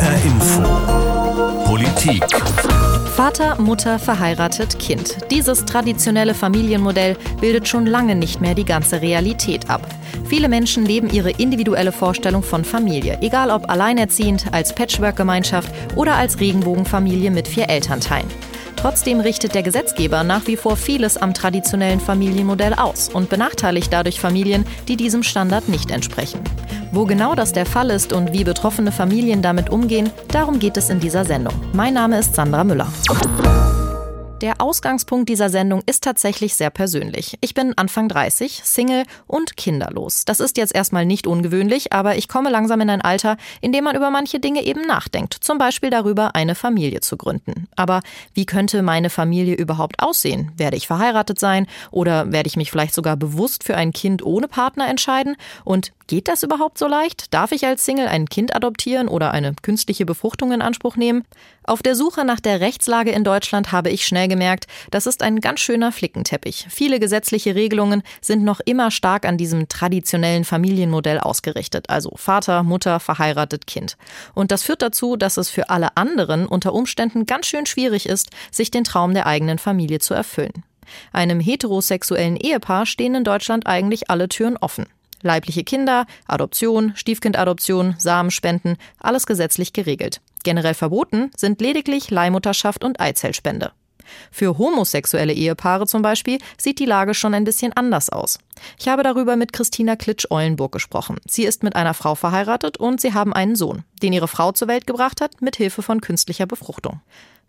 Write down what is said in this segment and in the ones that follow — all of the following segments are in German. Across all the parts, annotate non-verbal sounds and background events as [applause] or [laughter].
HR Info. Politik. Vater, Mutter, verheiratet, Kind. Dieses traditionelle Familienmodell bildet schon lange nicht mehr die ganze Realität ab. Viele Menschen leben ihre individuelle Vorstellung von Familie, egal ob alleinerziehend, als Patchwork-Gemeinschaft oder als Regenbogenfamilie mit vier Elternteilen. Trotzdem richtet der Gesetzgeber nach wie vor vieles am traditionellen Familienmodell aus und benachteiligt dadurch Familien, die diesem Standard nicht entsprechen. Wo genau das der Fall ist und wie betroffene Familien damit umgehen, darum geht es in dieser Sendung. Mein Name ist Sandra Müller. Der Ausgangspunkt dieser Sendung ist tatsächlich sehr persönlich. Ich bin Anfang 30, Single und kinderlos. Das ist jetzt erstmal nicht ungewöhnlich, aber ich komme langsam in ein Alter, in dem man über manche Dinge eben nachdenkt. Zum Beispiel darüber, eine Familie zu gründen. Aber wie könnte meine Familie überhaupt aussehen? Werde ich verheiratet sein? Oder werde ich mich vielleicht sogar bewusst für ein Kind ohne Partner entscheiden? Und Geht das überhaupt so leicht? Darf ich als Single ein Kind adoptieren oder eine künstliche Befruchtung in Anspruch nehmen? Auf der Suche nach der Rechtslage in Deutschland habe ich schnell gemerkt, das ist ein ganz schöner Flickenteppich. Viele gesetzliche Regelungen sind noch immer stark an diesem traditionellen Familienmodell ausgerichtet, also Vater, Mutter, verheiratet, Kind. Und das führt dazu, dass es für alle anderen unter Umständen ganz schön schwierig ist, sich den Traum der eigenen Familie zu erfüllen. Einem heterosexuellen Ehepaar stehen in Deutschland eigentlich alle Türen offen. Leibliche Kinder, Adoption, Stiefkindadoption, Samenspenden, alles gesetzlich geregelt. Generell verboten sind lediglich Leihmutterschaft und Eizellspende. Für homosexuelle Ehepaare zum Beispiel sieht die Lage schon ein bisschen anders aus. Ich habe darüber mit Christina Klitsch-Eulenburg gesprochen. Sie ist mit einer Frau verheiratet und sie haben einen Sohn, den ihre Frau zur Welt gebracht hat, mit Hilfe von künstlicher Befruchtung.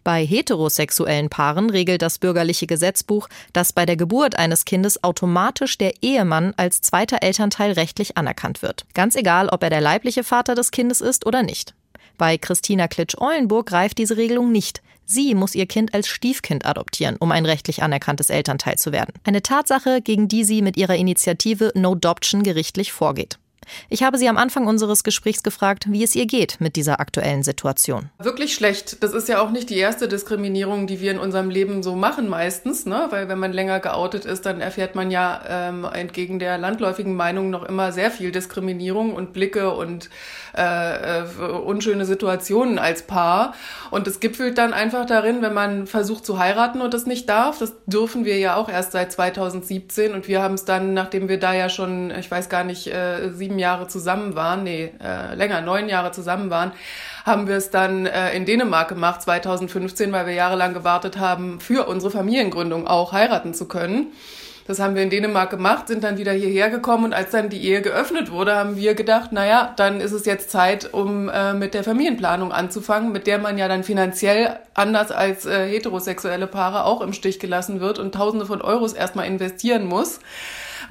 Bei heterosexuellen Paaren regelt das bürgerliche Gesetzbuch, dass bei der Geburt eines Kindes automatisch der Ehemann als zweiter Elternteil rechtlich anerkannt wird. Ganz egal, ob er der leibliche Vater des Kindes ist oder nicht. Bei Christina Klitsch-Eulenburg greift diese Regelung nicht. Sie muss ihr Kind als Stiefkind adoptieren, um ein rechtlich anerkanntes Elternteil zu werden. Eine Tatsache, gegen die sie mit ihrer Initiative No Adoption gerichtlich vorgeht. Ich habe sie am Anfang unseres Gesprächs gefragt, wie es ihr geht mit dieser aktuellen Situation. Wirklich schlecht. Das ist ja auch nicht die erste Diskriminierung, die wir in unserem Leben so machen meistens, ne? Weil wenn man länger geoutet ist, dann erfährt man ja ähm, entgegen der landläufigen Meinung noch immer sehr viel Diskriminierung und Blicke und äh, äh, unschöne Situationen als Paar. Und es gipfelt dann einfach darin, wenn man versucht zu heiraten und das nicht darf. Das dürfen wir ja auch erst seit 2017 und wir haben es dann, nachdem wir da ja schon, ich weiß gar nicht, äh, sieben Jahre zusammen waren, nee, äh, länger, neun Jahre zusammen waren, haben wir es dann äh, in Dänemark gemacht, 2015, weil wir jahrelang gewartet haben, für unsere Familiengründung auch heiraten zu können. Das haben wir in Dänemark gemacht, sind dann wieder hierher gekommen und als dann die Ehe geöffnet wurde, haben wir gedacht, naja, dann ist es jetzt Zeit, um äh, mit der Familienplanung anzufangen, mit der man ja dann finanziell anders als äh, heterosexuelle Paare auch im Stich gelassen wird und Tausende von Euros erstmal investieren muss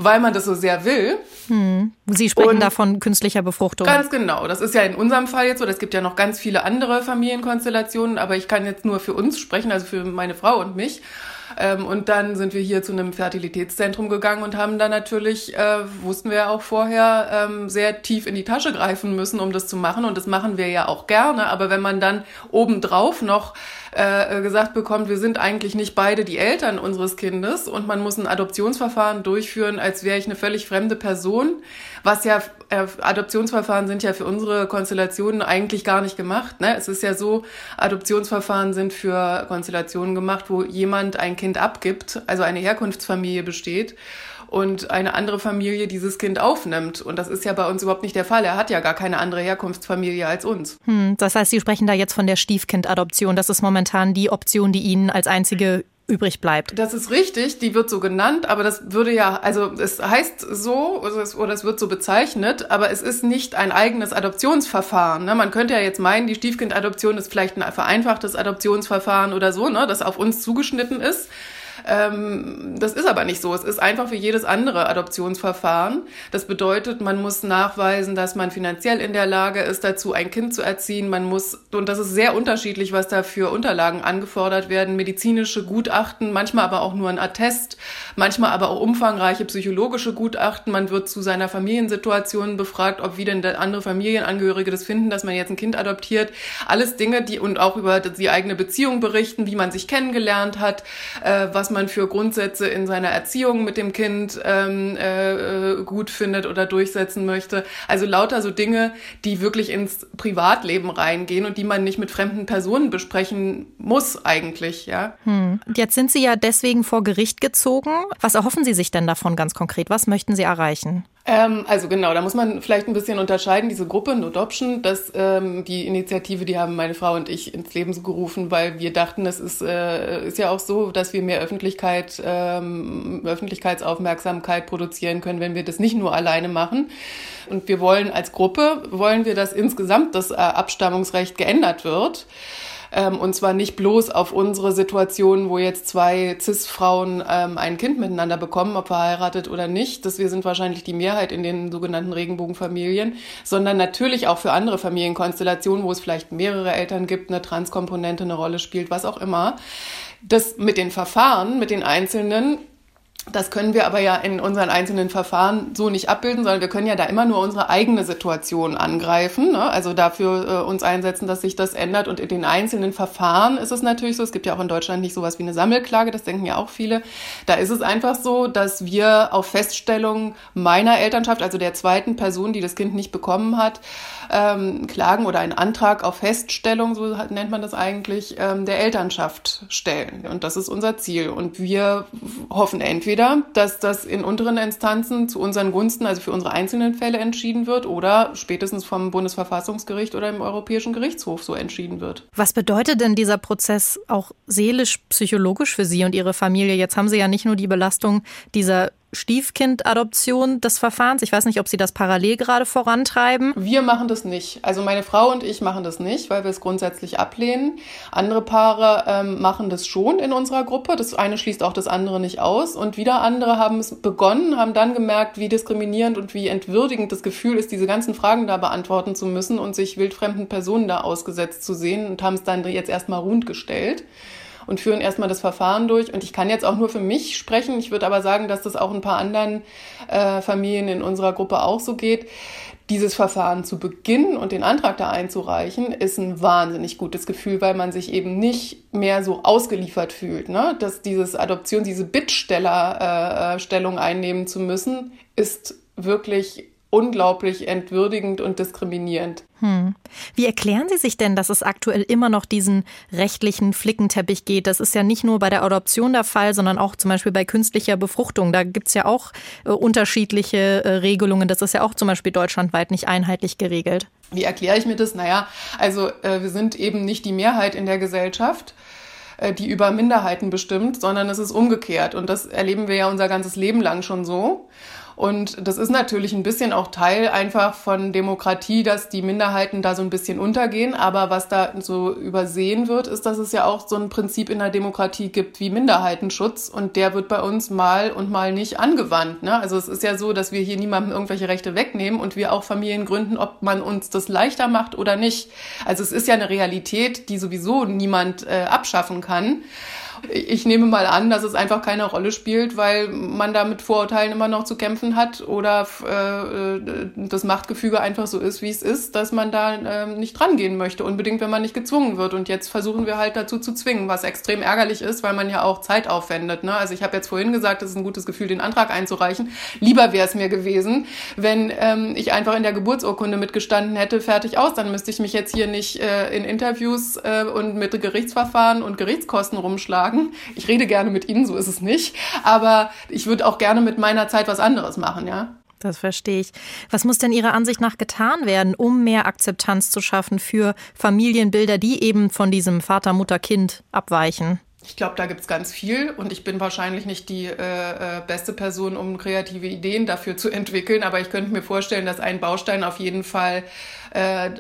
weil man das so sehr will. Hm. Sie sprechen und da von künstlicher Befruchtung. Ganz genau. Das ist ja in unserem Fall jetzt so. Es gibt ja noch ganz viele andere Familienkonstellationen, aber ich kann jetzt nur für uns sprechen, also für meine Frau und mich. Ähm, und dann sind wir hier zu einem Fertilitätszentrum gegangen und haben dann natürlich, äh, wussten wir ja auch vorher, ähm, sehr tief in die Tasche greifen müssen, um das zu machen. Und das machen wir ja auch gerne. Aber wenn man dann obendrauf noch äh, gesagt bekommt, wir sind eigentlich nicht beide die Eltern unseres Kindes und man muss ein Adoptionsverfahren durchführen, als wäre ich eine völlig fremde Person, was ja, äh, Adoptionsverfahren sind ja für unsere Konstellationen eigentlich gar nicht gemacht. Ne? Es ist ja so, Adoptionsverfahren sind für Konstellationen gemacht, wo jemand ein Kind abgibt, also eine Herkunftsfamilie besteht und eine andere Familie dieses Kind aufnimmt. Und das ist ja bei uns überhaupt nicht der Fall. Er hat ja gar keine andere Herkunftsfamilie als uns. Hm, das heißt, Sie sprechen da jetzt von der Stiefkindadoption. Das ist momentan die Option, die Ihnen als einzige übrig bleibt. Das ist richtig, die wird so genannt, aber das würde ja, also es heißt so oder es wird so bezeichnet, aber es ist nicht ein eigenes Adoptionsverfahren. Ne? Man könnte ja jetzt meinen, die Stiefkindadoption ist vielleicht ein vereinfachtes Adoptionsverfahren oder so, ne? das auf uns zugeschnitten ist. Ähm, das ist aber nicht so. Es ist einfach wie jedes andere Adoptionsverfahren. Das bedeutet, man muss nachweisen, dass man finanziell in der Lage ist, dazu ein Kind zu erziehen. Man muss, und das ist sehr unterschiedlich, was da für Unterlagen angefordert werden, medizinische Gutachten, manchmal aber auch nur ein Attest, manchmal aber auch umfangreiche psychologische Gutachten. Man wird zu seiner Familiensituation befragt, ob wie denn andere Familienangehörige das finden, dass man jetzt ein Kind adoptiert. Alles Dinge, die und auch über die eigene Beziehung berichten, wie man sich kennengelernt hat, äh, was was man für Grundsätze in seiner Erziehung mit dem Kind ähm, äh, gut findet oder durchsetzen möchte. Also lauter so Dinge, die wirklich ins Privatleben reingehen und die man nicht mit fremden Personen besprechen muss eigentlich, ja. Hm. Jetzt sind Sie ja deswegen vor Gericht gezogen. Was erhoffen Sie sich denn davon ganz konkret? Was möchten Sie erreichen? Ähm, also genau, da muss man vielleicht ein bisschen unterscheiden. Diese Gruppe No Adoption, das ähm, die Initiative, die haben meine Frau und ich ins Leben gerufen, weil wir dachten, es ist, äh, ist ja auch so, dass wir mehr Öffentlichkeit, ähm, Öffentlichkeitsaufmerksamkeit produzieren können, wenn wir das nicht nur alleine machen. Und wir wollen als Gruppe, wollen wir, dass insgesamt das äh, Abstammungsrecht geändert wird. Ähm, und zwar nicht bloß auf unsere Situation, wo jetzt zwei CIS-Frauen ähm, ein Kind miteinander bekommen, ob verheiratet oder nicht. Das wir sind wahrscheinlich die Mehrheit in den sogenannten Regenbogenfamilien, sondern natürlich auch für andere Familienkonstellationen, wo es vielleicht mehrere Eltern gibt, eine Transkomponente eine Rolle spielt, was auch immer. Das mit den Verfahren, mit den einzelnen das können wir aber ja in unseren einzelnen Verfahren so nicht abbilden, sondern wir können ja da immer nur unsere eigene Situation angreifen. Ne? Also dafür äh, uns einsetzen, dass sich das ändert. Und in den einzelnen Verfahren ist es natürlich so, es gibt ja auch in Deutschland nicht sowas wie eine Sammelklage, das denken ja auch viele. Da ist es einfach so, dass wir auf Feststellung meiner Elternschaft, also der zweiten Person, die das Kind nicht bekommen hat, ähm, klagen oder einen Antrag auf Feststellung, so nennt man das eigentlich, ähm, der Elternschaft stellen. Und das ist unser Ziel. Und wir hoffen entweder, dass das in unteren Instanzen zu unseren Gunsten, also für unsere einzelnen Fälle entschieden wird, oder spätestens vom Bundesverfassungsgericht oder im Europäischen Gerichtshof so entschieden wird. Was bedeutet denn dieser Prozess auch seelisch, psychologisch für Sie und Ihre Familie? Jetzt haben Sie ja nicht nur die Belastung dieser Stiefkindadoption des Verfahrens? Ich weiß nicht, ob Sie das parallel gerade vorantreiben. Wir machen das nicht. Also meine Frau und ich machen das nicht, weil wir es grundsätzlich ablehnen. Andere Paare ähm, machen das schon in unserer Gruppe. Das eine schließt auch das andere nicht aus. Und wieder andere haben es begonnen, haben dann gemerkt, wie diskriminierend und wie entwürdigend das Gefühl ist, diese ganzen Fragen da beantworten zu müssen und sich wildfremden Personen da ausgesetzt zu sehen und haben es dann jetzt erstmal rund gestellt und führen erstmal das Verfahren durch. Und ich kann jetzt auch nur für mich sprechen. Ich würde aber sagen, dass das auch ein paar anderen äh, Familien in unserer Gruppe auch so geht. Dieses Verfahren zu beginnen und den Antrag da einzureichen, ist ein wahnsinnig gutes Gefühl, weil man sich eben nicht mehr so ausgeliefert fühlt. Ne? Dass dieses Adoption, diese Bittstellerstellung äh, einnehmen zu müssen, ist wirklich unglaublich entwürdigend und diskriminierend. Hm. Wie erklären Sie sich denn, dass es aktuell immer noch diesen rechtlichen Flickenteppich geht? Das ist ja nicht nur bei der Adoption der Fall, sondern auch zum Beispiel bei künstlicher Befruchtung. Da gibt es ja auch äh, unterschiedliche äh, Regelungen. Das ist ja auch zum Beispiel deutschlandweit nicht einheitlich geregelt. Wie erkläre ich mir das? Naja, also äh, wir sind eben nicht die Mehrheit in der Gesellschaft äh, die über Minderheiten bestimmt, sondern es ist umgekehrt. Und das erleben wir ja unser ganzes Leben lang schon so. Und das ist natürlich ein bisschen auch Teil einfach von Demokratie, dass die Minderheiten da so ein bisschen untergehen. Aber was da so übersehen wird, ist, dass es ja auch so ein Prinzip in der Demokratie gibt wie Minderheitenschutz. Und der wird bei uns mal und mal nicht angewandt. Ne? Also es ist ja so, dass wir hier niemandem irgendwelche Rechte wegnehmen und wir auch Familien gründen, ob man uns das leichter macht oder nicht. Also es ist ja eine Realität, die sowieso niemand äh, abschaffen kann. Ich nehme mal an, dass es einfach keine Rolle spielt, weil man da mit Vorurteilen immer noch zu kämpfen hat oder äh, das Machtgefüge einfach so ist, wie es ist, dass man da äh, nicht drangehen möchte, unbedingt, wenn man nicht gezwungen wird. Und jetzt versuchen wir halt dazu zu zwingen, was extrem ärgerlich ist, weil man ja auch Zeit aufwendet. Ne? Also ich habe jetzt vorhin gesagt, es ist ein gutes Gefühl, den Antrag einzureichen. Lieber wäre es mir gewesen, wenn ähm, ich einfach in der Geburtsurkunde mitgestanden hätte, fertig aus. Dann müsste ich mich jetzt hier nicht äh, in Interviews äh, und mit Gerichtsverfahren und Gerichtskosten rumschlagen sagen. Ich rede gerne mit Ihnen, so ist es nicht. Aber ich würde auch gerne mit meiner Zeit was anderes machen, ja. Das verstehe ich. Was muss denn Ihrer Ansicht nach getan werden, um mehr Akzeptanz zu schaffen für Familienbilder, die eben von diesem Vater, Mutter, Kind abweichen? Ich glaube, da gibt es ganz viel und ich bin wahrscheinlich nicht die äh, äh, beste Person, um kreative Ideen dafür zu entwickeln, aber ich könnte mir vorstellen, dass ein Baustein auf jeden Fall äh,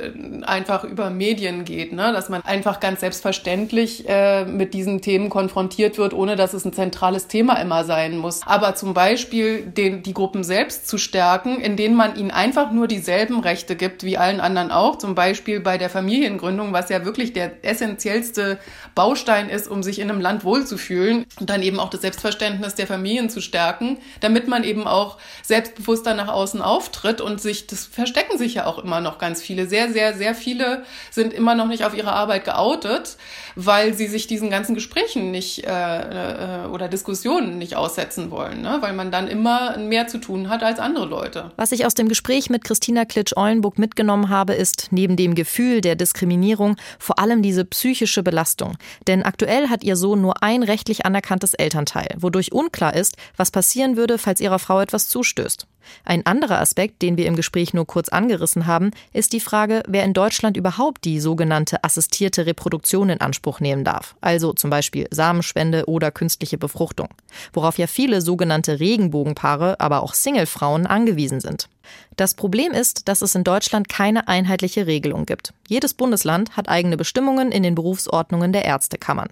einfach über Medien geht, ne? dass man einfach ganz selbstverständlich äh, mit diesen Themen konfrontiert wird, ohne dass es ein zentrales Thema immer sein muss. Aber zum Beispiel den, die Gruppen selbst zu stärken, indem man ihnen einfach nur dieselben Rechte gibt wie allen anderen auch, zum Beispiel bei der Familiengründung, was ja wirklich der essentiellste Baustein ist, um sich in einem Land wohlzufühlen und dann eben auch das Selbstverständnis der Familien zu stärken, damit man eben auch selbstbewusster nach außen auftritt und sich, das verstecken sich ja auch immer noch ganz viele. Sehr, sehr, sehr viele sind immer noch nicht auf ihre Arbeit geoutet, weil sie sich diesen ganzen Gesprächen nicht äh, äh, oder Diskussionen nicht aussetzen wollen, ne? weil man dann immer mehr zu tun hat als andere Leute. Was ich aus dem Gespräch mit Christina Klitsch-Eulenburg mitgenommen habe, ist neben dem Gefühl der Diskriminierung vor allem diese psychische Belastung. Denn aktuell hat ihr Sohn nur ein rechtlich anerkanntes Elternteil, wodurch unklar ist, was passieren würde, falls ihrer Frau etwas zustößt. Ein anderer Aspekt, den wir im Gespräch nur kurz angerissen haben, ist die Frage, wer in Deutschland überhaupt die sogenannte assistierte Reproduktion in Anspruch nehmen darf, also zum Beispiel Samenspende oder künstliche Befruchtung, worauf ja viele sogenannte Regenbogenpaare, aber auch Singlefrauen angewiesen sind. Das Problem ist, dass es in Deutschland keine einheitliche Regelung gibt. Jedes Bundesland hat eigene Bestimmungen in den Berufsordnungen der Ärztekammern.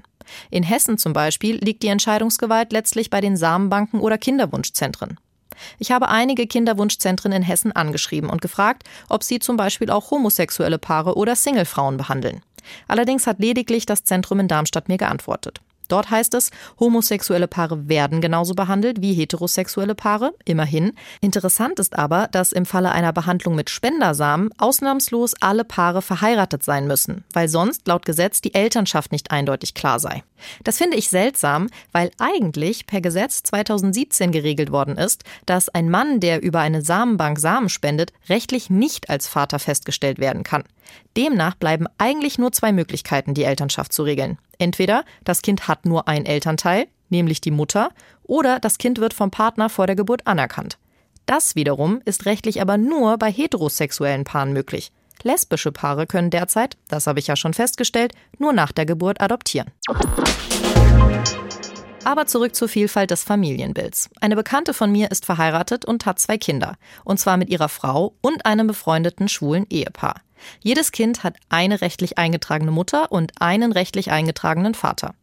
In Hessen zum Beispiel liegt die Entscheidungsgewalt letztlich bei den Samenbanken oder Kinderwunschzentren. Ich habe einige Kinderwunschzentren in Hessen angeschrieben und gefragt, ob sie zum Beispiel auch homosexuelle Paare oder Singlefrauen behandeln. Allerdings hat lediglich das Zentrum in Darmstadt mir geantwortet. Dort heißt es, homosexuelle Paare werden genauso behandelt wie heterosexuelle Paare, immerhin. Interessant ist aber, dass im Falle einer Behandlung mit Spendersamen ausnahmslos alle Paare verheiratet sein müssen, weil sonst laut Gesetz die Elternschaft nicht eindeutig klar sei. Das finde ich seltsam, weil eigentlich per Gesetz 2017 geregelt worden ist, dass ein Mann, der über eine Samenbank Samen spendet, rechtlich nicht als Vater festgestellt werden kann. Demnach bleiben eigentlich nur zwei Möglichkeiten, die Elternschaft zu regeln. Entweder das Kind hat nur ein Elternteil, nämlich die Mutter, oder das Kind wird vom Partner vor der Geburt anerkannt. Das wiederum ist rechtlich aber nur bei heterosexuellen Paaren möglich. Lesbische Paare können derzeit, das habe ich ja schon festgestellt, nur nach der Geburt adoptieren. Aber zurück zur Vielfalt des Familienbilds. Eine Bekannte von mir ist verheiratet und hat zwei Kinder. Und zwar mit ihrer Frau und einem befreundeten schwulen Ehepaar. Jedes Kind hat eine rechtlich eingetragene Mutter und einen rechtlich eingetragenen Vater.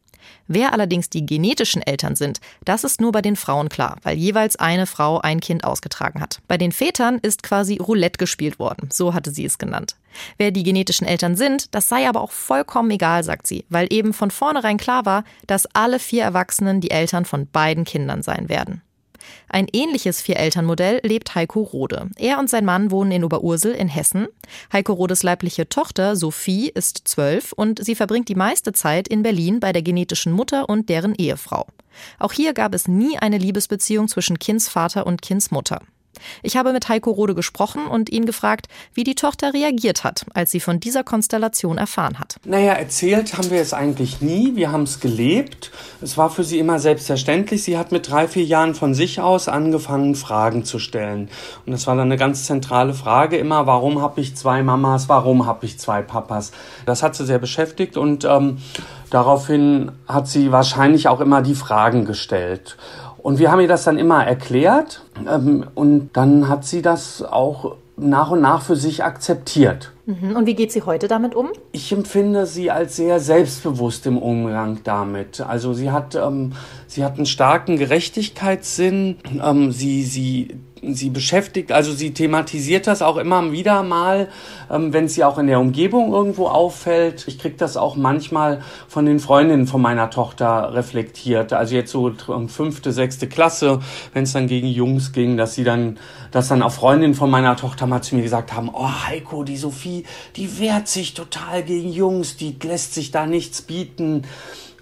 Wer allerdings die genetischen Eltern sind, das ist nur bei den Frauen klar, weil jeweils eine Frau ein Kind ausgetragen hat. Bei den Vätern ist quasi Roulette gespielt worden, so hatte sie es genannt. Wer die genetischen Eltern sind, das sei aber auch vollkommen egal, sagt sie, weil eben von vornherein klar war, dass alle vier Erwachsenen die Eltern von beiden Kindern sein werden. Ein ähnliches Vier-Eltern-Modell lebt Heiko Rode. Er und sein Mann wohnen in Oberursel in Hessen. Heiko Rodes leibliche Tochter Sophie ist zwölf und sie verbringt die meiste Zeit in Berlin bei der genetischen Mutter und deren Ehefrau. Auch hier gab es nie eine Liebesbeziehung zwischen Kindsvater und Kindsmutter. Ich habe mit Heiko Rode gesprochen und ihn gefragt, wie die Tochter reagiert hat, als sie von dieser Konstellation erfahren hat. Naja, erzählt haben wir es eigentlich nie. Wir haben es gelebt. Es war für sie immer selbstverständlich. Sie hat mit drei, vier Jahren von sich aus angefangen, Fragen zu stellen. Und das war dann eine ganz zentrale Frage immer, warum habe ich zwei Mamas, warum habe ich zwei Papas? Das hat sie sehr beschäftigt und ähm, daraufhin hat sie wahrscheinlich auch immer die Fragen gestellt. Und wir haben ihr das dann immer erklärt ähm, und dann hat sie das auch nach und nach für sich akzeptiert. Mhm. Und wie geht sie heute damit um? Ich empfinde sie als sehr selbstbewusst im Umgang damit. Also sie hat, ähm, sie hat einen starken Gerechtigkeitssinn. Ähm, sie, sie sie beschäftigt, also sie thematisiert das auch immer wieder mal, ähm, wenn sie auch in der Umgebung irgendwo auffällt. Ich kriege das auch manchmal von den Freundinnen von meiner Tochter reflektiert. Also jetzt so fünfte, sechste Klasse, wenn es dann gegen Jungs ging, dass sie dann, dass dann auch Freundinnen von meiner Tochter mal zu mir gesagt haben, oh Heiko, die Sophie, die wehrt sich total gegen Jungs, die lässt sich da nichts bieten.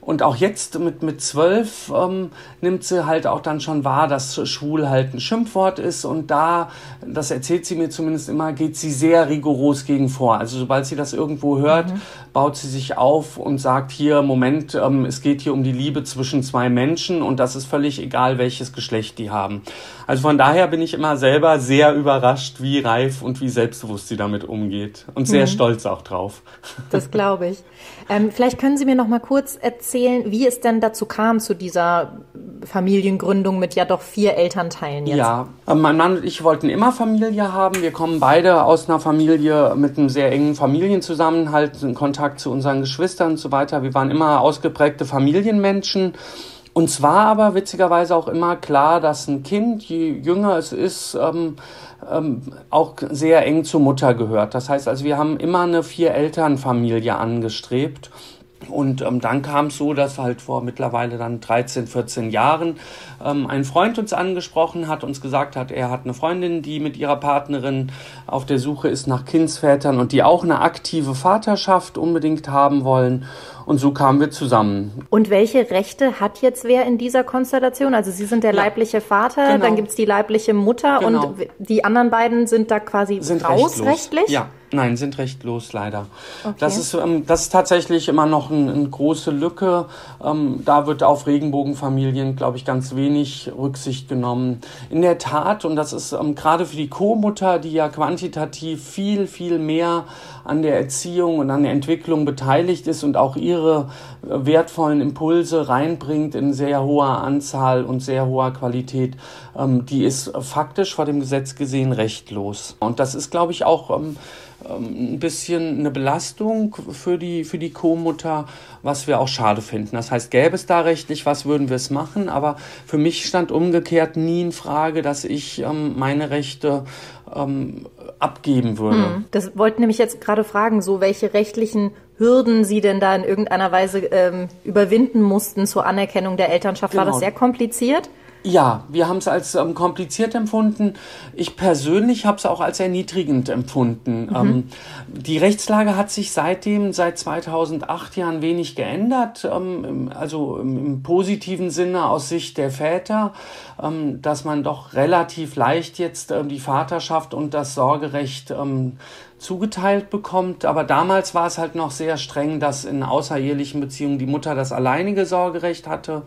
Und auch jetzt mit, mit zwölf ähm, nimmt sie halt auch dann schon wahr, dass schwul halt ein Schimpfwort ist. Und da, das erzählt sie mir zumindest immer, geht sie sehr rigoros gegen vor. Also sobald sie das irgendwo hört, mhm. baut sie sich auf und sagt hier, Moment, ähm, es geht hier um die Liebe zwischen zwei Menschen und das ist völlig egal, welches Geschlecht die haben. Also von daher bin ich immer selber sehr überrascht, wie reif und wie selbstbewusst sie damit umgeht. Und sehr mhm. stolz auch drauf. Das glaube ich. Ähm, vielleicht können Sie mir noch mal kurz erzählen, wie es denn dazu kam zu dieser Familiengründung mit ja doch vier Elternteilen jetzt. Ja, äh, mein Mann und ich wollten immer Familie haben. Wir kommen beide aus einer Familie mit einem sehr engen Familienzusammenhalt, in Kontakt zu unseren Geschwistern und so weiter. Wir waren immer ausgeprägte Familienmenschen. Und zwar aber witzigerweise auch immer klar, dass ein Kind, je jünger es ist, ähm, ähm, auch sehr eng zur Mutter gehört. Das heißt also, wir haben immer eine Vier-Eltern-Familie angestrebt. Und ähm, dann kam es so, dass halt vor mittlerweile dann 13, 14 Jahren ähm, ein Freund uns angesprochen hat, uns gesagt hat, er hat eine Freundin, die mit ihrer Partnerin auf der Suche ist nach Kindsvätern und die auch eine aktive Vaterschaft unbedingt haben wollen. Und so kamen wir zusammen. Und welche Rechte hat jetzt wer in dieser Konstellation? Also Sie sind der ja, leibliche Vater, genau. dann gibt's die leibliche Mutter genau. und die anderen beiden sind da quasi sind raus rechtlich? Ja, Nein, sind rechtlos leider. Okay. Das, ist, ähm, das ist tatsächlich immer noch ein, eine große Lücke. Ähm, da wird auf Regenbogenfamilien, glaube ich, ganz wenig Rücksicht genommen. In der Tat, und das ist ähm, gerade für die Co-Mutter, die ja quantitativ viel, viel mehr an der Erziehung und an der Entwicklung beteiligt ist und auch ihre äh, wertvollen Impulse reinbringt in sehr hoher Anzahl und sehr hoher Qualität, die ist faktisch vor dem Gesetz gesehen rechtlos. Und das ist, glaube ich, auch ein bisschen eine Belastung für die, für die Co-Mutter, was wir auch schade finden. Das heißt, gäbe es da rechtlich was, würden wir es machen. Aber für mich stand umgekehrt nie in Frage, dass ich ähm, meine Rechte ähm, abgeben würde. Hm. Das wollte nämlich jetzt gerade fragen, so welche rechtlichen Hürden Sie denn da in irgendeiner Weise ähm, überwinden mussten zur Anerkennung der Elternschaft. Genau. War das genau. sehr kompliziert? Ja, wir haben es als ähm, kompliziert empfunden. Ich persönlich habe es auch als erniedrigend empfunden. Mhm. Ähm, die Rechtslage hat sich seitdem, seit 2008 Jahren wenig geändert. Ähm, also im, im, positiven Sinne aus Sicht der Väter, ähm, dass man doch relativ leicht jetzt ähm, die Vaterschaft und das Sorgerecht ähm, zugeteilt bekommt. Aber damals war es halt noch sehr streng, dass in außerehelichen Beziehungen die Mutter das alleinige Sorgerecht hatte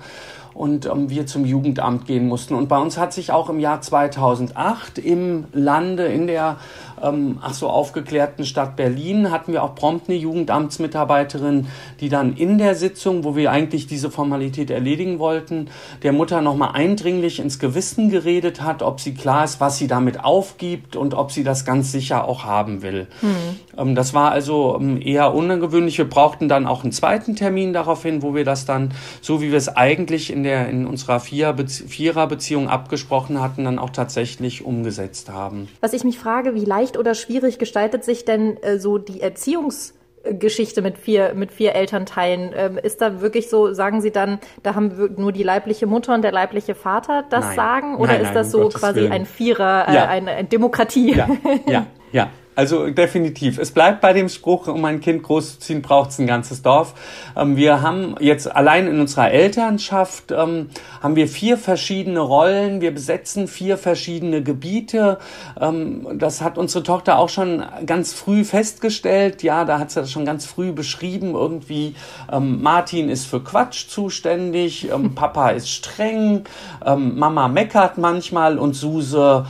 und ähm, wir zum Jugendamt gehen mussten. Und bei uns hat sich auch im Jahr 2008 im Lande, in der ähm, ach so aufgeklärten Stadt Berlin hatten wir auch prompt eine Jugendamtsmitarbeiterin, die dann in der Sitzung, wo wir eigentlich diese Formalität erledigen wollten, der Mutter nochmal eindringlich ins Gewissen geredet hat, ob sie klar ist, was sie damit aufgibt und ob sie das ganz sicher auch haben will. Mhm. Ähm, das war also ähm, eher ungewöhnlich. Wir brauchten dann auch einen zweiten Termin daraufhin, wo wir das dann, so wie wir es eigentlich in der in unserer Vierer-Beziehung abgesprochen hatten, dann auch tatsächlich umgesetzt haben. Was ich mich frage, wie leicht oder schwierig gestaltet sich denn äh, so die Erziehungsgeschichte mit vier, mit vier Elternteilen. Ähm, ist da wirklich so, sagen Sie dann, da haben nur die leibliche Mutter und der leibliche Vater das nein. sagen? Oder nein, ist das so quasi Willen. ein Vierer, äh, ja. eine, eine Demokratie? Ja, ja, ja. Also definitiv. Es bleibt bei dem Spruch, um ein Kind großzuziehen, braucht es ein ganzes Dorf. Ähm, wir haben jetzt allein in unserer Elternschaft ähm, haben wir vier verschiedene Rollen. Wir besetzen vier verschiedene Gebiete. Ähm, das hat unsere Tochter auch schon ganz früh festgestellt. Ja, da hat sie das schon ganz früh beschrieben. Irgendwie ähm, Martin ist für Quatsch zuständig, ähm, [laughs] Papa ist streng, ähm, Mama meckert manchmal und Suse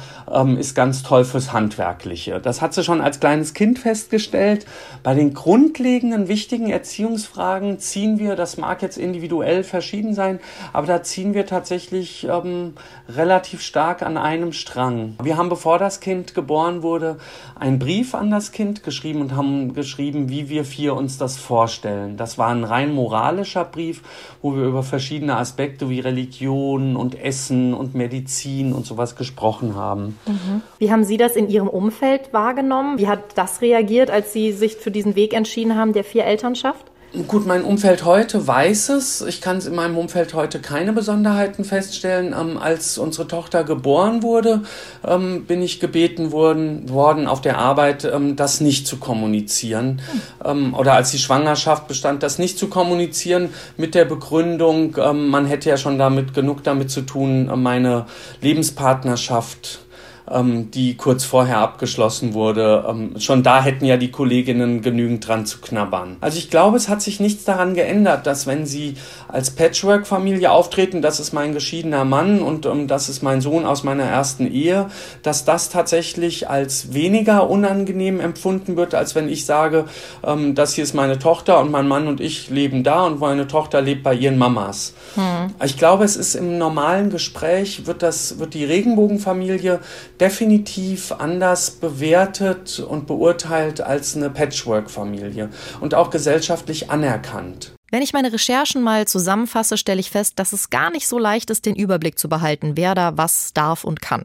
ist ganz toll fürs Handwerkliche. Das hat sie schon schon als kleines Kind festgestellt, bei den grundlegenden wichtigen Erziehungsfragen ziehen wir, das mag jetzt individuell verschieden sein, aber da ziehen wir tatsächlich ähm, relativ stark an einem Strang. Wir haben, bevor das Kind geboren wurde, einen Brief an das Kind geschrieben und haben geschrieben, wie wir vier uns das vorstellen. Das war ein rein moralischer Brief, wo wir über verschiedene Aspekte wie Religion und Essen und Medizin und sowas gesprochen haben. Mhm. Wie haben Sie das in Ihrem Umfeld wahrgenommen? Wie hat das reagiert, als Sie sich für diesen Weg entschieden haben, der vier Elternschaft? Gut, mein Umfeld heute weiß es. Ich kann in meinem Umfeld heute keine Besonderheiten feststellen. Ähm, als unsere Tochter geboren wurde, ähm, bin ich gebeten worden, worden auf der Arbeit, ähm, das nicht zu kommunizieren. Mhm. oder als die Schwangerschaft bestand, das nicht zu kommunizieren mit der Begründung, ähm, man hätte ja schon damit genug damit zu tun, meine Lebenspartnerschaft ähm, die kurz vorher abgeschlossen wurde. Ähm, schon da hätten ja die Kolleginnen genügend dran zu knabbern. Also ich glaube, es hat sich nichts daran geändert, dass wenn sie als Patchwork-Familie auftreten, das ist mein geschiedener Mann und ähm, das ist mein Sohn aus meiner ersten Ehe, dass das tatsächlich als weniger unangenehm empfunden wird, als wenn ich sage, ähm, das hier ist meine Tochter und mein Mann und ich leben da und meine Tochter lebt bei ihren Mamas. Hm. Ich glaube, es ist im normalen Gespräch wird das, wird die Regenbogenfamilie definitiv anders bewertet und beurteilt als eine Patchwork-Familie und auch gesellschaftlich anerkannt. Wenn ich meine Recherchen mal zusammenfasse, stelle ich fest, dass es gar nicht so leicht ist, den Überblick zu behalten, wer da was darf und kann.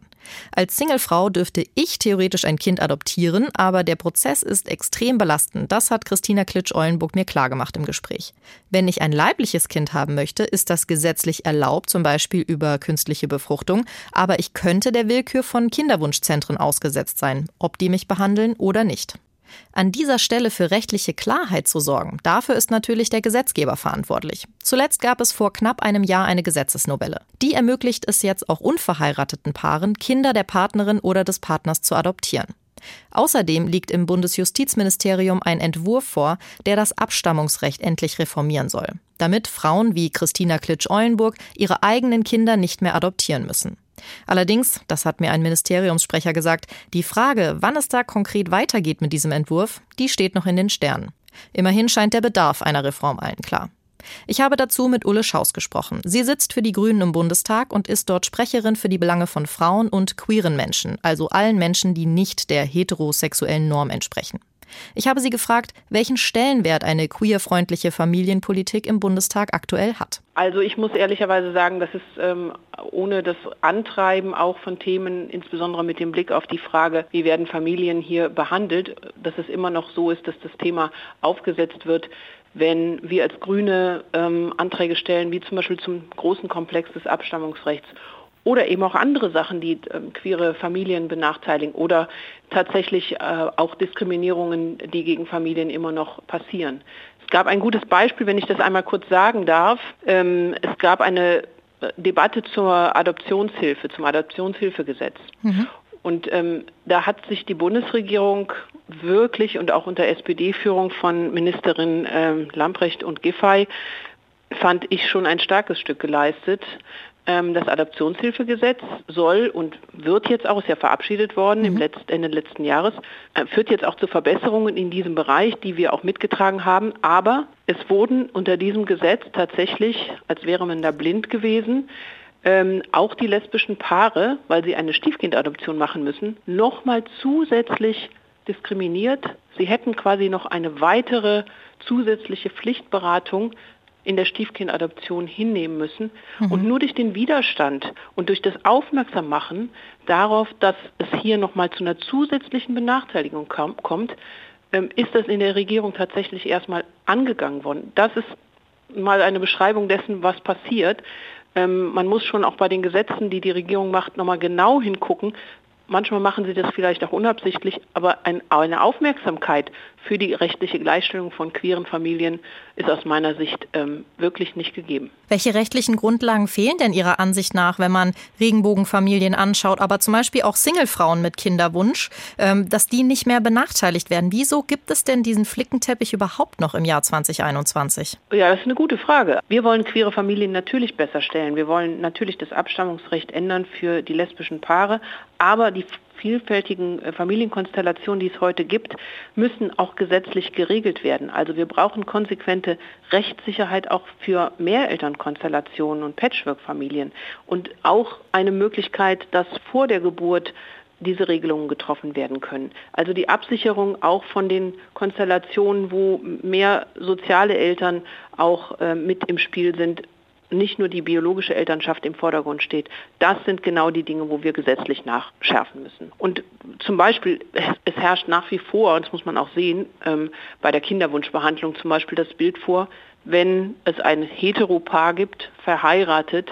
Als Singlefrau dürfte ich theoretisch ein Kind adoptieren, aber der Prozess ist extrem belastend. Das hat Christina Klitsch-Eulenburg mir klargemacht im Gespräch. Wenn ich ein leibliches Kind haben möchte, ist das gesetzlich erlaubt, zum Beispiel über künstliche Befruchtung, aber ich könnte der Willkür von Kinderwunschzentren ausgesetzt sein, ob die mich behandeln oder nicht. An dieser Stelle für rechtliche Klarheit zu sorgen, dafür ist natürlich der Gesetzgeber verantwortlich. Zuletzt gab es vor knapp einem Jahr eine Gesetzesnovelle. Die ermöglicht es jetzt auch unverheirateten Paaren, Kinder der Partnerin oder des Partners zu adoptieren. Außerdem liegt im Bundesjustizministerium ein Entwurf vor, der das Abstammungsrecht endlich reformieren soll, damit Frauen wie Christina Klitsch-Eulenburg ihre eigenen Kinder nicht mehr adoptieren müssen. Allerdings, das hat mir ein Ministeriumssprecher gesagt, die Frage, wann es da konkret weitergeht mit diesem Entwurf, die steht noch in den Sternen. Immerhin scheint der Bedarf einer Reform allen klar. Ich habe dazu mit Ulle Schaus gesprochen. Sie sitzt für die Grünen im Bundestag und ist dort Sprecherin für die Belange von Frauen und queeren Menschen, also allen Menschen, die nicht der heterosexuellen Norm entsprechen. Ich habe sie gefragt, welchen Stellenwert eine queerfreundliche Familienpolitik im Bundestag aktuell hat. Also ich muss ehrlicherweise sagen, dass es ähm, ohne das Antreiben auch von Themen, insbesondere mit dem Blick auf die Frage, wie werden Familien hier behandelt, dass es immer noch so ist, dass das Thema aufgesetzt wird, wenn wir als Grüne ähm, Anträge stellen, wie zum Beispiel zum großen Komplex des Abstammungsrechts oder eben auch andere Sachen, die ähm, queere Familien benachteiligen oder tatsächlich äh, auch Diskriminierungen, die gegen Familien immer noch passieren. Es gab ein gutes Beispiel, wenn ich das einmal kurz sagen darf. Ähm, es gab eine äh, Debatte zur Adoptionshilfe, zum Adoptionshilfegesetz. Mhm. Und ähm, da hat sich die Bundesregierung wirklich und auch unter SPD-Führung von Ministerin ähm, Lamprecht und Giffey fand ich schon ein starkes Stück geleistet. Ähm, das Adoptionshilfegesetz soll und wird jetzt auch, ist ja verabschiedet worden mhm. im Letzt, Ende letzten Jahres, äh, führt jetzt auch zu Verbesserungen in diesem Bereich, die wir auch mitgetragen haben. Aber es wurden unter diesem Gesetz tatsächlich, als wäre man da blind gewesen, ähm, auch die lesbischen Paare, weil sie eine Stiefkindadoption machen müssen, nochmal zusätzlich diskriminiert. Sie hätten quasi noch eine weitere zusätzliche Pflichtberatung in der Stiefkindadoption hinnehmen müssen. Mhm. Und nur durch den Widerstand und durch das Aufmerksammachen darauf, dass es hier nochmal zu einer zusätzlichen Benachteiligung kommt, ähm, ist das in der Regierung tatsächlich erstmal angegangen worden. Das ist mal eine Beschreibung dessen, was passiert. Ähm, man muss schon auch bei den Gesetzen, die die Regierung macht, nochmal genau hingucken, Manchmal machen sie das vielleicht auch unabsichtlich, aber ein, eine Aufmerksamkeit für die rechtliche Gleichstellung von queeren Familien ist aus meiner Sicht ähm, wirklich nicht gegeben. Welche rechtlichen Grundlagen fehlen denn Ihrer Ansicht nach, wenn man Regenbogenfamilien anschaut, aber zum Beispiel auch Singlefrauen mit Kinderwunsch, ähm, dass die nicht mehr benachteiligt werden? Wieso gibt es denn diesen Flickenteppich überhaupt noch im Jahr 2021? Ja, das ist eine gute Frage. Wir wollen queere Familien natürlich besser stellen. Wir wollen natürlich das Abstammungsrecht ändern für die lesbischen Paare, aber die vielfältigen äh, Familienkonstellationen, die es heute gibt, müssen auch gesetzlich geregelt werden. Also wir brauchen konsequente Rechtssicherheit auch für Mehrelternkonstellationen und Patchwork-Familien und auch eine Möglichkeit, dass vor der Geburt diese Regelungen getroffen werden können. Also die Absicherung auch von den Konstellationen, wo mehr soziale Eltern auch äh, mit im Spiel sind, nicht nur die biologische Elternschaft im Vordergrund steht. Das sind genau die Dinge, wo wir gesetzlich nachschärfen müssen. Und zum Beispiel, es herrscht nach wie vor, und das muss man auch sehen, ähm, bei der Kinderwunschbehandlung zum Beispiel das Bild vor, wenn es ein Heteropaar gibt, verheiratet,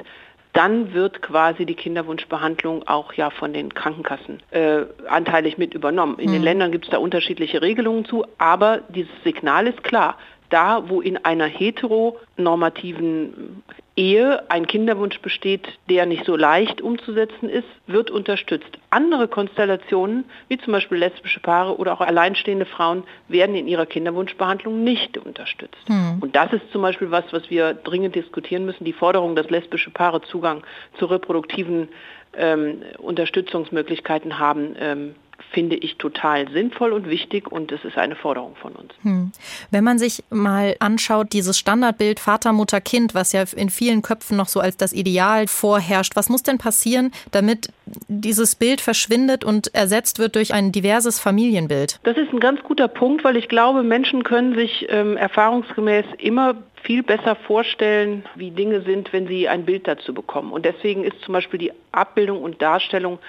dann wird quasi die Kinderwunschbehandlung auch ja von den Krankenkassen äh, anteilig mit übernommen. In mhm. den Ländern gibt es da unterschiedliche Regelungen zu, aber dieses Signal ist klar. Da, wo in einer heteronormativen Ehe ein Kinderwunsch besteht, der nicht so leicht umzusetzen ist, wird unterstützt. Andere Konstellationen, wie zum Beispiel lesbische Paare oder auch alleinstehende Frauen, werden in ihrer Kinderwunschbehandlung nicht unterstützt. Mhm. Und das ist zum Beispiel was, was wir dringend diskutieren müssen, die Forderung, dass lesbische Paare Zugang zu reproduktiven ähm, Unterstützungsmöglichkeiten haben. Ähm, finde ich total sinnvoll und wichtig und es ist eine Forderung von uns. Hm. Wenn man sich mal anschaut, dieses Standardbild Vater, Mutter, Kind, was ja in vielen Köpfen noch so als das Ideal vorherrscht, was muss denn passieren, damit dieses Bild verschwindet und ersetzt wird durch ein diverses Familienbild? Das ist ein ganz guter Punkt, weil ich glaube, Menschen können sich ähm, erfahrungsgemäß immer viel besser vorstellen, wie Dinge sind, wenn sie ein Bild dazu bekommen. Und deswegen ist zum Beispiel die Abbildung und Darstellung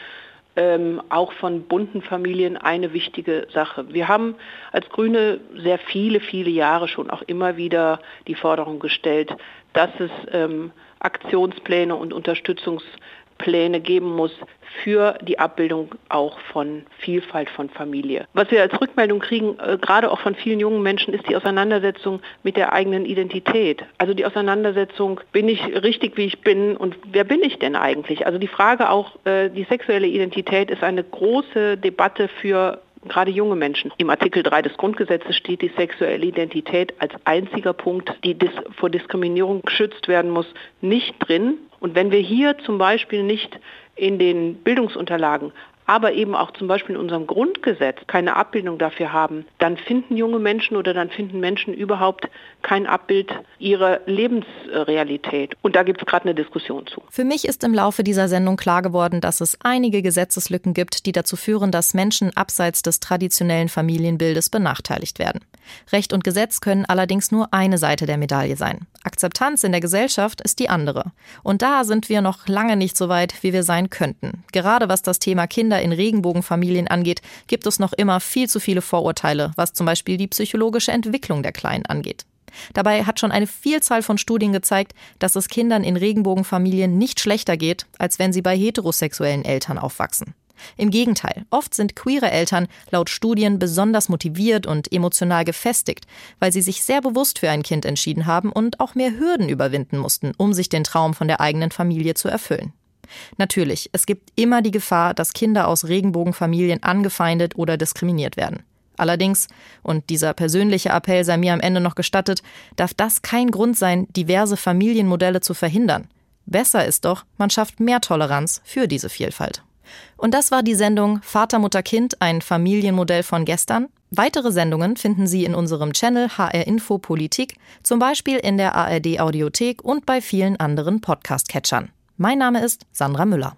ähm, auch von bunten Familien eine wichtige Sache. Wir haben als Grüne sehr viele, viele Jahre schon auch immer wieder die Forderung gestellt, dass es ähm, Aktionspläne und Unterstützungspläne geben muss für die Abbildung auch von Vielfalt von Familie. Was wir als Rückmeldung kriegen, äh, gerade auch von vielen jungen Menschen, ist die Auseinandersetzung mit der eigenen Identität. Also die Auseinandersetzung, bin ich richtig, wie ich bin und wer bin ich denn eigentlich? Also die Frage auch, äh, die sexuelle Identität ist eine große Debatte für gerade junge Menschen. Im Artikel 3 des Grundgesetzes steht die sexuelle Identität als einziger Punkt, die vor Diskriminierung geschützt werden muss, nicht drin. Und wenn wir hier zum Beispiel nicht in den Bildungsunterlagen aber eben auch zum Beispiel in unserem Grundgesetz keine Abbildung dafür haben, dann finden junge Menschen oder dann finden Menschen überhaupt kein Abbild ihrer Lebensrealität. Und da gibt es gerade eine Diskussion zu. Für mich ist im Laufe dieser Sendung klar geworden, dass es einige Gesetzeslücken gibt, die dazu führen, dass Menschen abseits des traditionellen Familienbildes benachteiligt werden. Recht und Gesetz können allerdings nur eine Seite der Medaille sein. Akzeptanz in der Gesellschaft ist die andere. Und da sind wir noch lange nicht so weit, wie wir sein könnten. Gerade was das Thema Kinder in Regenbogenfamilien angeht, gibt es noch immer viel zu viele Vorurteile, was zum Beispiel die psychologische Entwicklung der Kleinen angeht. Dabei hat schon eine Vielzahl von Studien gezeigt, dass es Kindern in Regenbogenfamilien nicht schlechter geht, als wenn sie bei heterosexuellen Eltern aufwachsen. Im Gegenteil, oft sind queere Eltern laut Studien besonders motiviert und emotional gefestigt, weil sie sich sehr bewusst für ein Kind entschieden haben und auch mehr Hürden überwinden mussten, um sich den Traum von der eigenen Familie zu erfüllen. Natürlich, es gibt immer die Gefahr, dass Kinder aus Regenbogenfamilien angefeindet oder diskriminiert werden. Allerdings, und dieser persönliche Appell sei mir am Ende noch gestattet, darf das kein Grund sein, diverse Familienmodelle zu verhindern. Besser ist doch, man schafft mehr Toleranz für diese Vielfalt. Und das war die Sendung Vater, Mutter, Kind, ein Familienmodell von gestern. Weitere Sendungen finden Sie in unserem Channel HR Info Politik, zum Beispiel in der ARD Audiothek und bei vielen anderen Podcast-Catchern. Mein Name ist Sandra Müller.